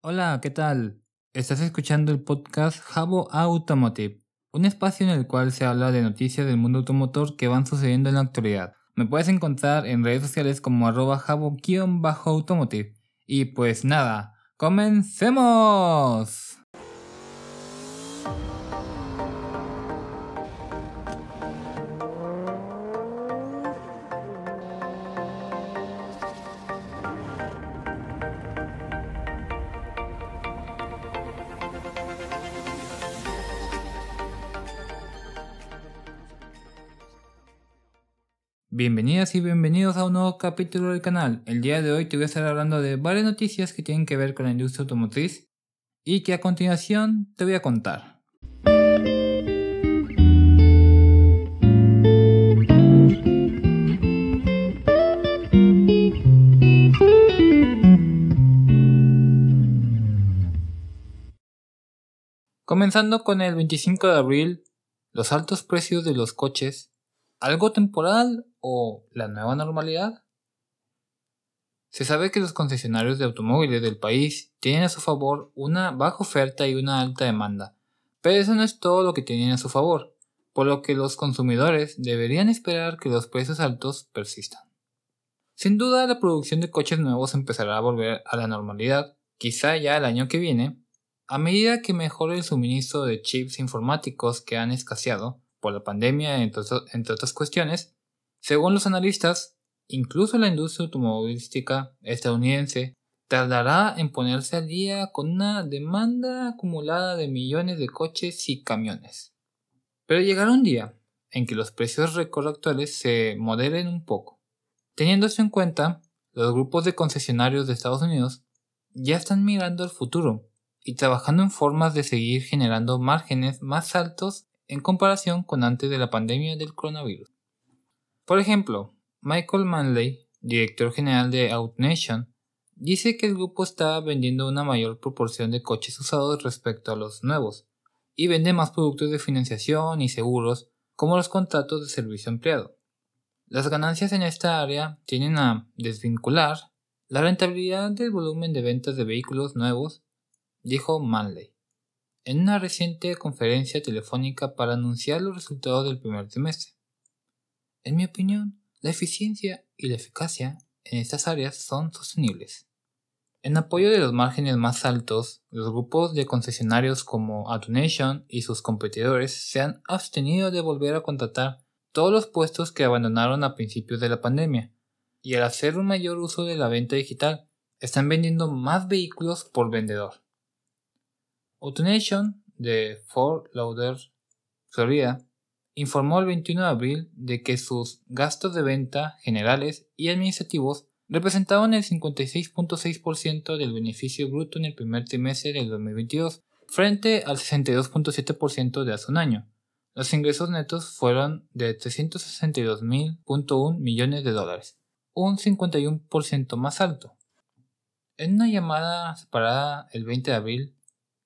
Hola, ¿qué tal? Estás escuchando el podcast Jabo Automotive, un espacio en el cual se habla de noticias del mundo automotor que van sucediendo en la actualidad. Me puedes encontrar en redes sociales como arroba jabo-automotive. Y pues nada, ¡comencemos! Bienvenidas y bienvenidos a un nuevo capítulo del canal. El día de hoy te voy a estar hablando de varias noticias que tienen que ver con la industria automotriz y que a continuación te voy a contar. Comenzando con el 25 de abril, los altos precios de los coches algo temporal o la nueva normalidad? Se sabe que los concesionarios de automóviles del país tienen a su favor una baja oferta y una alta demanda, pero eso no es todo lo que tienen a su favor, por lo que los consumidores deberían esperar que los precios altos persistan. Sin duda la producción de coches nuevos empezará a volver a la normalidad, quizá ya el año que viene, a medida que mejore el suministro de chips informáticos que han escaseado, por la pandemia, entre, otras cuestiones, según los analistas, incluso la industria automovilística estadounidense tardará en ponerse al día con una demanda acumulada de millones de coches y camiones. Pero llegará un día en que los precios récord actuales se moderen un poco. Teniendo esto en cuenta, los grupos de concesionarios de Estados Unidos ya están mirando al futuro y trabajando en formas de seguir generando márgenes más altos en comparación con antes de la pandemia del coronavirus. Por ejemplo, Michael Manley, director general de OutNation, dice que el grupo está vendiendo una mayor proporción de coches usados respecto a los nuevos, y vende más productos de financiación y seguros, como los contratos de servicio empleado. Las ganancias en esta área tienen a desvincular la rentabilidad del volumen de ventas de vehículos nuevos, dijo Manley en una reciente conferencia telefónica para anunciar los resultados del primer trimestre. En mi opinión, la eficiencia y la eficacia en estas áreas son sostenibles. En apoyo de los márgenes más altos, los grupos de concesionarios como Autonation y sus competidores se han abstenido de volver a contratar todos los puestos que abandonaron a principios de la pandemia, y al hacer un mayor uso de la venta digital, están vendiendo más vehículos por vendedor. Autonation de Fort Lauderdale, Florida, informó el 21 de abril de que sus gastos de venta generales y administrativos representaban el 56.6% del beneficio bruto en el primer trimestre del 2022, frente al 62.7% de hace un año. Los ingresos netos fueron de 362.1 millones de dólares, un 51% más alto. En una llamada separada el 20 de abril,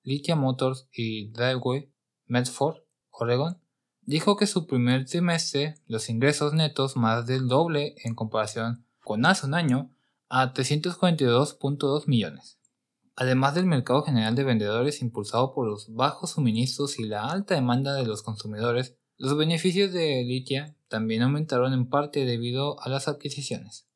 Lithia Motors y Driveway, Medford, Oregon, dijo que su primer trimestre los ingresos netos más del doble en comparación con hace un año a 342.2 millones. Además del mercado general de vendedores impulsado por los bajos suministros y la alta demanda de los consumidores, los beneficios de Lithia también aumentaron en parte debido a las adquisiciones.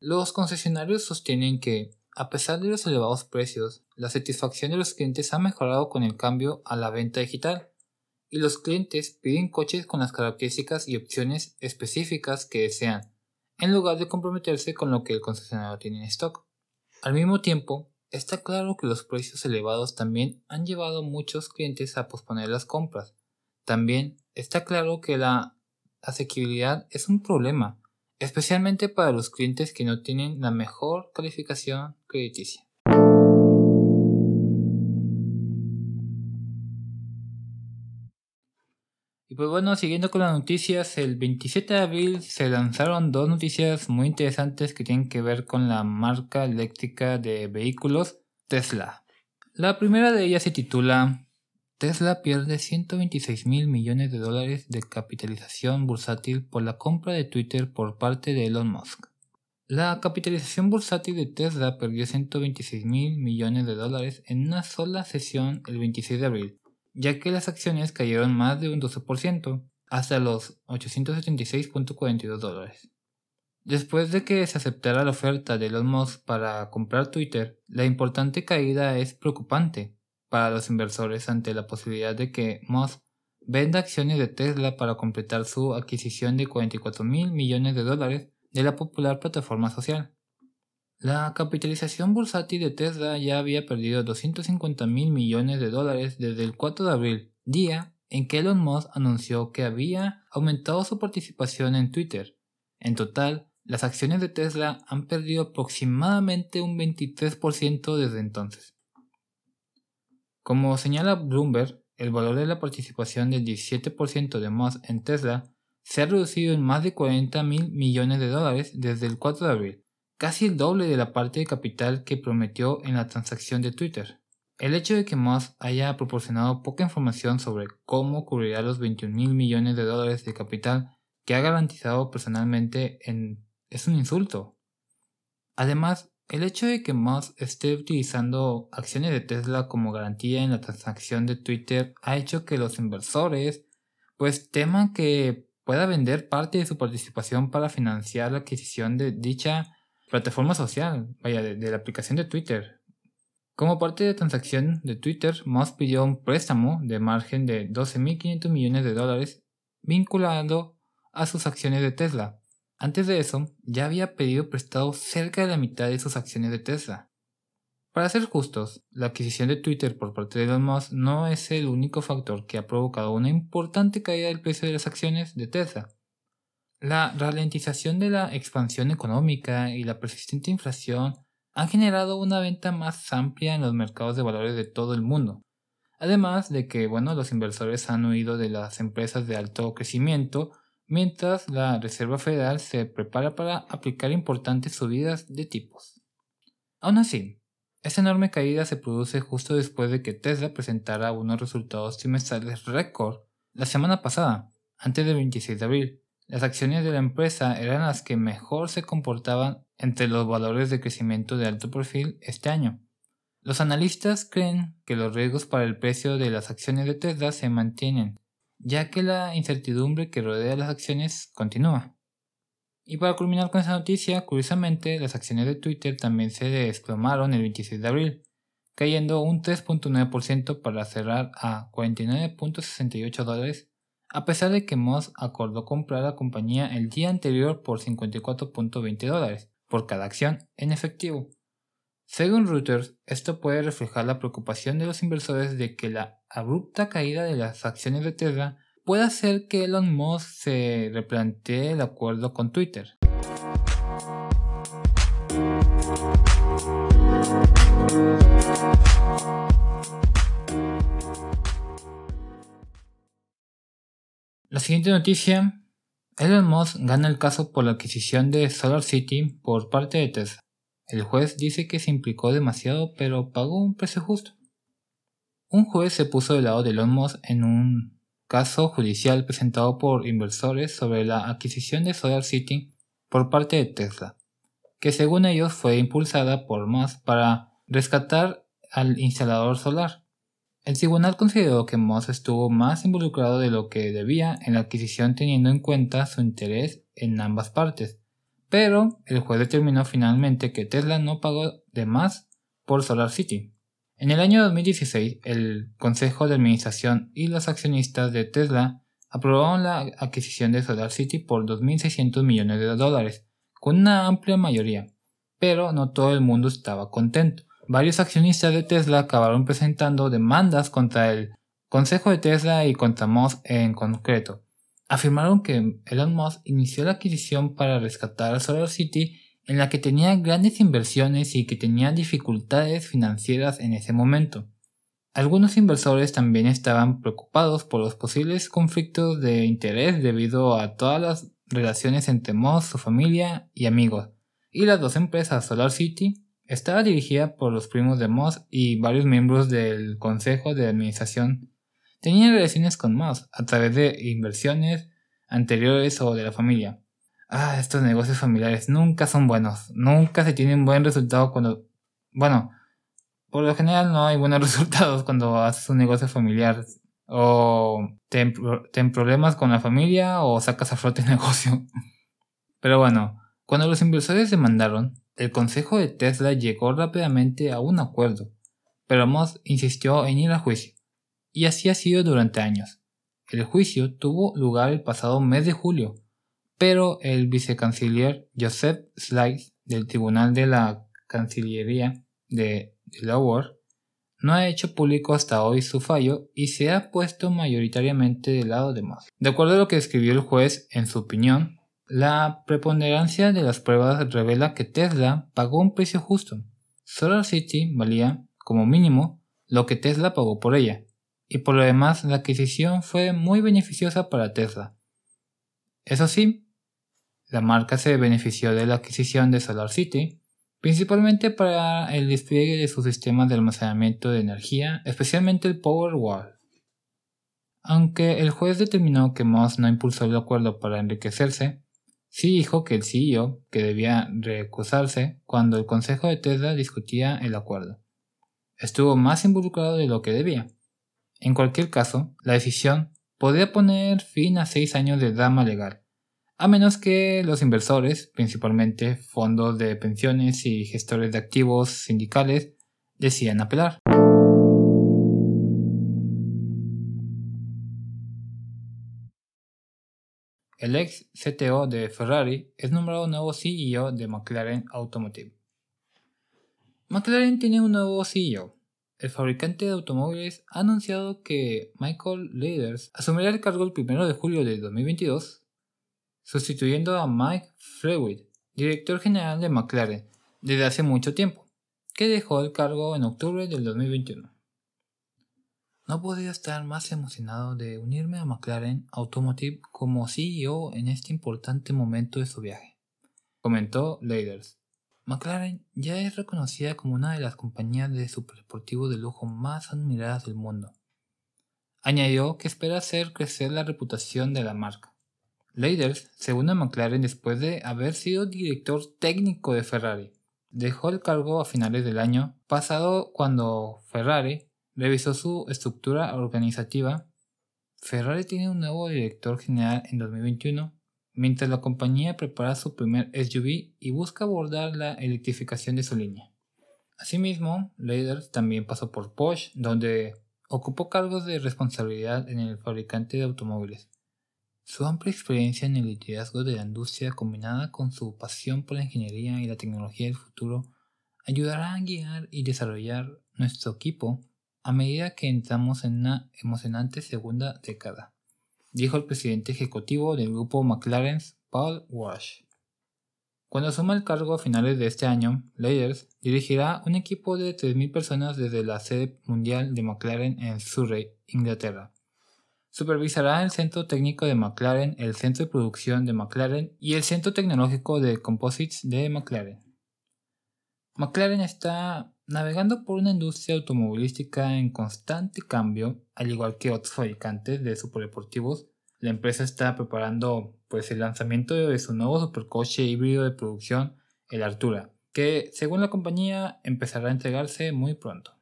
Los concesionarios sostienen que, a pesar de los elevados precios, la satisfacción de los clientes ha mejorado con el cambio a la venta digital, y los clientes piden coches con las características y opciones específicas que desean, en lugar de comprometerse con lo que el concesionario tiene en stock. Al mismo tiempo, está claro que los precios elevados también han llevado a muchos clientes a posponer las compras. También está claro que la asequibilidad es un problema, especialmente para los clientes que no tienen la mejor calificación crediticia. Pues bueno, siguiendo con las noticias, el 27 de abril se lanzaron dos noticias muy interesantes que tienen que ver con la marca eléctrica de vehículos Tesla. La primera de ellas se titula Tesla pierde 126 mil millones de dólares de capitalización bursátil por la compra de Twitter por parte de Elon Musk. La capitalización bursátil de Tesla perdió 126 mil millones de dólares en una sola sesión el 26 de abril, ya que las acciones cayeron más de un 12% hasta los 876.42 dólares. Después de que se aceptara la oferta de Elon Musk para comprar Twitter, la importante caída es preocupante para los inversores ante la posibilidad de que Musk venda acciones de Tesla para completar su adquisición de 44 mil millones de dólares de la popular plataforma social. La capitalización bursátil de Tesla ya había perdido 250 mil millones de dólares desde el 4 de abril, día en que Elon Musk anunció que había aumentado su participación en Twitter. En total, las acciones de Tesla han perdido aproximadamente un 23% desde entonces. Como señala Bloomberg, el valor de la participación del 17% de Musk en Tesla se ha reducido en más de 40 mil millones de dólares desde el 4 de abril, casi el doble de la parte de capital que prometió en la transacción de Twitter. El hecho de que Musk haya proporcionado poca información sobre cómo cubrirá los 21 mil millones de dólares de capital que ha garantizado personalmente es un insulto. Además, el hecho de que Musk esté utilizando acciones de Tesla como garantía en la transacción de Twitter ha hecho que los inversores pues teman que pueda vender parte de su participación para financiar la adquisición de dicha plataforma social, vaya, de, la aplicación de Twitter. Como parte de la transacción de Twitter, Musk pidió un préstamo de margen de 12.500 millones de dólares vinculado a sus acciones de Tesla. Antes de eso, ya había pedido prestado cerca de la mitad de sus acciones de Tesla. Para ser justos, la adquisición de Twitter por parte de Elon Musk no es el único factor que ha provocado una importante caída del precio de las acciones de Tesla. La ralentización de la expansión económica y la persistente inflación han generado una venta más amplia en los mercados de valores de todo el mundo. Además de que, bueno, los inversores han huido de las empresas de alto crecimiento, mientras la Reserva Federal se prepara para aplicar importantes subidas de tipos. Aún así, esta enorme caída se produce justo después de que Tesla presentara unos resultados trimestrales récord la semana pasada, antes del 26 de abril. Las acciones de la empresa eran las que mejor se comportaban entre los valores de crecimiento de alto perfil este año. Los analistas creen que los riesgos para el precio de las acciones de Tesla se mantienen, ya que la incertidumbre que rodea las acciones continúa. Y para culminar con esa noticia, curiosamente, las acciones de Twitter también se desplomaron el 26 de abril, cayendo un 3.9% para cerrar a 49.68 dólares, a pesar de que Moss acordó comprar la compañía el día anterior por 54.20 dólares por cada acción en efectivo. Según Reuters, esto puede reflejar la preocupación de los inversores de que la abrupta caída de las acciones de Tesla puede hacer que Elon Musk se replantee el acuerdo con Twitter. La siguiente noticia, Elon Musk gana el caso por la adquisición de Solar City por parte de Tesla. El juez dice que se implicó demasiado pero pagó un precio justo. Un juez se puso del lado de Elon Musk en un caso judicial presentado por inversores sobre la adquisición de Solar City por parte de Tesla, que según ellos fue impulsada por Musk para rescatar al instalador solar. El tribunal consideró que Musk estuvo más involucrado de lo que debía en la adquisición teniendo en cuenta su interés en ambas partes, pero el juez determinó finalmente que Tesla no pagó de más por Solar City. En el año 2016, el Consejo de Administración y los accionistas de Tesla aprobaron la adquisición de Solar City por 2.600 millones de dólares, con una amplia mayoría, pero no todo el mundo estaba contento. Varios accionistas de Tesla acabaron presentando demandas contra el Consejo de Tesla y contra Musk en concreto. Afirmaron que Elon Musk inició la adquisición para rescatar a Solar City en la que tenía grandes inversiones y que tenía dificultades financieras en ese momento. Algunos inversores también estaban preocupados por los posibles conflictos de interés debido a todas las relaciones entre Moss, su familia y amigos. Y las dos empresas Solar City estaba dirigida por los primos de Moss y varios miembros del consejo de administración tenían relaciones con Moss a través de inversiones anteriores o de la familia. Ah, estos negocios familiares nunca son buenos. Nunca se tiene un buen resultado cuando... Bueno, por lo general no hay buenos resultados cuando haces un negocio familiar. O ten, problemas con la familia o sacas a flote el negocio. Pero bueno, cuando los inversores demandaron, el consejo de Tesla llegó rápidamente a un acuerdo, pero Moss insistió en ir a juicio, y así ha sido durante años. El juicio tuvo lugar el pasado mes de julio, pero el vicecanciller Joseph Slice del Tribunal de la Cancillería de Delaware no ha hecho público hasta hoy su fallo y se ha puesto mayoritariamente del lado de Moss. De acuerdo a lo que escribió el juez en su opinión, la preponderancia de las pruebas revela que Tesla pagó un precio justo. Solar City valía, como mínimo, lo que Tesla pagó por ella, y por lo demás la adquisición fue muy beneficiosa para Tesla. Eso sí, la marca se benefició de la adquisición de Solar City, principalmente para el despliegue de su sistema de almacenamiento de energía, especialmente el Powerwall. Aunque el juez determinó que Moss no impulsó el acuerdo para enriquecerse, Sí dijo que el CEO que debía recusarse cuando el consejo de Tesla discutía el acuerdo. Estuvo más involucrado de lo que debía. En cualquier caso, la decisión podría poner fin a seis años de drama legal, a menos que los inversores, principalmente fondos de pensiones y gestores de activos sindicales, decidan apelar. El ex CTO de Ferrari es nombrado nuevo CEO de McLaren Automotive. McLaren tiene un nuevo CEO. El fabricante de automóviles ha anunciado que Michael Leaders asumirá el cargo el 1 de julio de 2022, sustituyendo a Mike Frewitt, director general de McLaren desde hace mucho tiempo, que dejó el cargo en octubre del 2021. No podía estar más emocionado de unirme a McLaren Automotive como CEO en este importante momento de su viaje, comentó Leiders. McLaren ya es reconocida como una de las compañías de superdeportivo de lujo más admiradas del mundo. Añadió que espera hacer crecer la reputación de la marca. Leiders se une a McLaren después de haber sido director técnico de Ferrari. Dejó el cargo a finales del año pasado cuando Ferrari revisó su estructura organizativa. Ferrari tiene un nuevo director general en 2021, mientras la compañía prepara su primer SUV y busca abordar la electrificación de su línea. Asimismo, Leiders también pasó por Porsche, donde ocupó cargos de responsabilidad en el fabricante de automóviles. Su amplia experiencia en el liderazgo de la industria combinada con su pasión por la ingeniería y la tecnología del futuro ayudará a guiar y desarrollar nuestro equipo a medida que entramos en una emocionante segunda década, dijo el presidente ejecutivo del grupo McLaren, Paul Walsh. Cuando asuma el cargo a finales de este año, Leiders dirigirá un equipo de 3.000 personas desde la sede mundial de McLaren en Surrey, Inglaterra. Supervisará el centro técnico de McLaren, el centro de producción de McLaren y el centro tecnológico de composites de McLaren. McLaren está Navegando por una industria automovilística en constante cambio, al igual que otros fabricantes de superdeportivos, la empresa está preparando pues, el lanzamiento de su nuevo supercoche híbrido de producción, el Artura, que según la compañía empezará a entregarse muy pronto.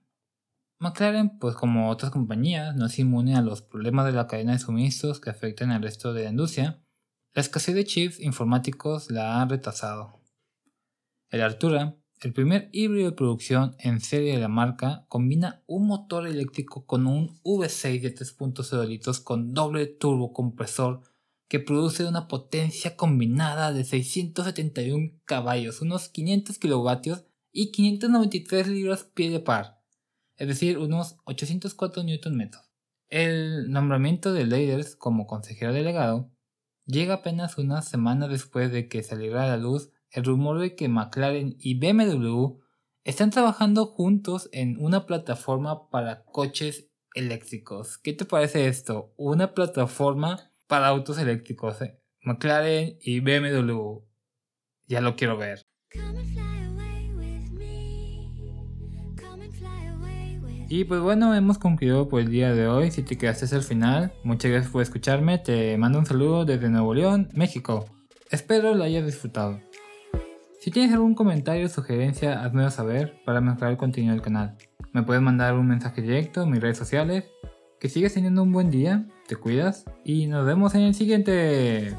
McLaren, pues como otras compañías, no es inmune a los problemas de la cadena de suministros que afectan al resto de la industria. La escasez de chips informáticos la ha retrasado. El Artura el primer híbrido de producción en serie de la marca combina un motor eléctrico con un V6 de 3.0 litros con doble turbocompresor que produce una potencia combinada de 671 caballos, unos 500 kilovatios y 593 libras pie de par, es decir, unos 804 Nm. El nombramiento de Leiders como consejero delegado llega apenas una semana después de que saliera a la luz el rumor de que McLaren y BMW están trabajando juntos en una plataforma para coches eléctricos. ¿Qué te parece esto? Una plataforma para autos eléctricos. ¿eh? McLaren y BMW. Ya lo quiero ver. Y pues bueno, hemos concluido por el día de hoy. Si te quedaste hasta el final, muchas gracias por escucharme. Te mando un saludo desde Nuevo León, México. Espero lo hayas disfrutado. Si tienes algún comentario o sugerencia, házmelo saber para mejorar el contenido del canal. Me puedes mandar un mensaje directo en mis redes sociales. Que sigas teniendo un buen día, te cuidas y nos vemos en el siguiente.